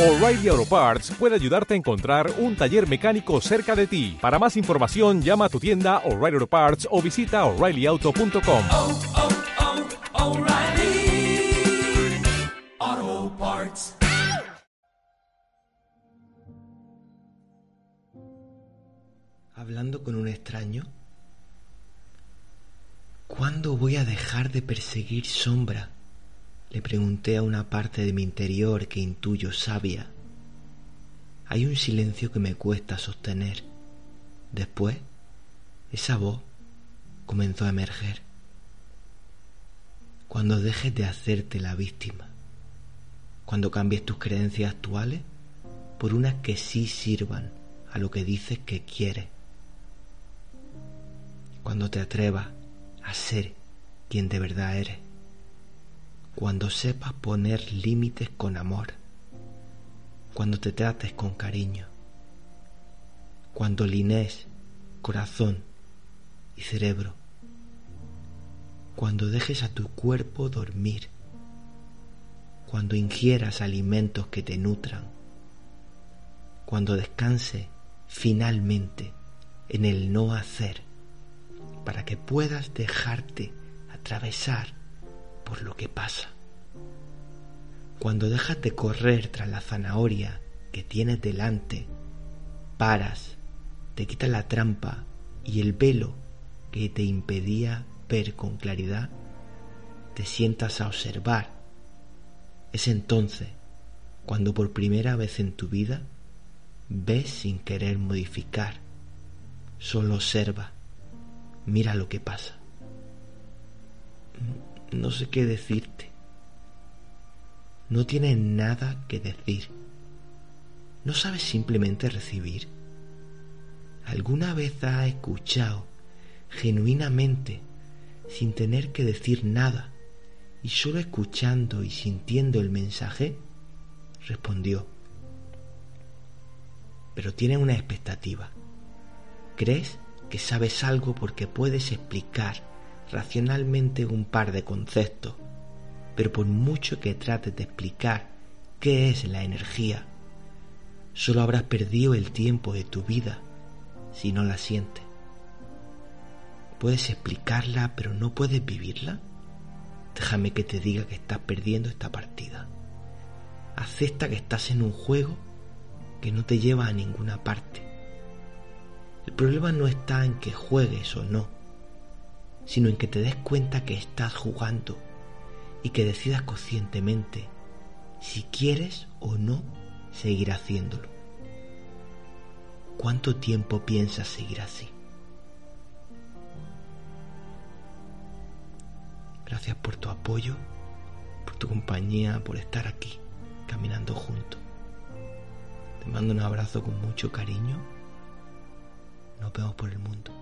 O'Reilly Auto Parts puede ayudarte a encontrar un taller mecánico cerca de ti. Para más información, llama a tu tienda O'Reilly Auto Parts o visita oreillyauto.com. oh, oh, Parts. hablando con un extraño? ¿Cuándo voy a dejar de perseguir sombra? Le pregunté a una parte de mi interior que intuyo sabia. Hay un silencio que me cuesta sostener. Después, esa voz comenzó a emerger. Cuando dejes de hacerte la víctima, cuando cambies tus creencias actuales por unas que sí sirvan a lo que dices que quieres, cuando te atrevas a ser quien de verdad eres, cuando sepas poner límites con amor, cuando te trates con cariño, cuando lines corazón y cerebro, cuando dejes a tu cuerpo dormir, cuando ingieras alimentos que te nutran, cuando descanse finalmente en el no hacer, para que puedas dejarte atravesar por lo que pasa. Cuando dejas de correr tras la zanahoria que tienes delante, paras, te quitas la trampa y el velo que te impedía ver con claridad, te sientas a observar. Es entonces cuando por primera vez en tu vida ves sin querer modificar, solo observa, mira lo que pasa. No sé qué decirte. No tienes nada que decir. No sabes simplemente recibir. ¿Alguna vez has escuchado genuinamente sin tener que decir nada y solo escuchando y sintiendo el mensaje? Respondió. Pero tienes una expectativa. Crees que sabes algo porque puedes explicar racionalmente un par de conceptos, pero por mucho que trates de explicar qué es la energía, solo habrás perdido el tiempo de tu vida si no la sientes. Puedes explicarla, pero no puedes vivirla. Déjame que te diga que estás perdiendo esta partida. Acepta que estás en un juego que no te lleva a ninguna parte. El problema no está en que juegues o no, sino en que te des cuenta que estás jugando y que decidas conscientemente si quieres o no seguir haciéndolo. ¿Cuánto tiempo piensas seguir así? Gracias por tu apoyo, por tu compañía, por estar aquí, caminando juntos. Te mando un abrazo con mucho cariño. Nos vemos por el mundo.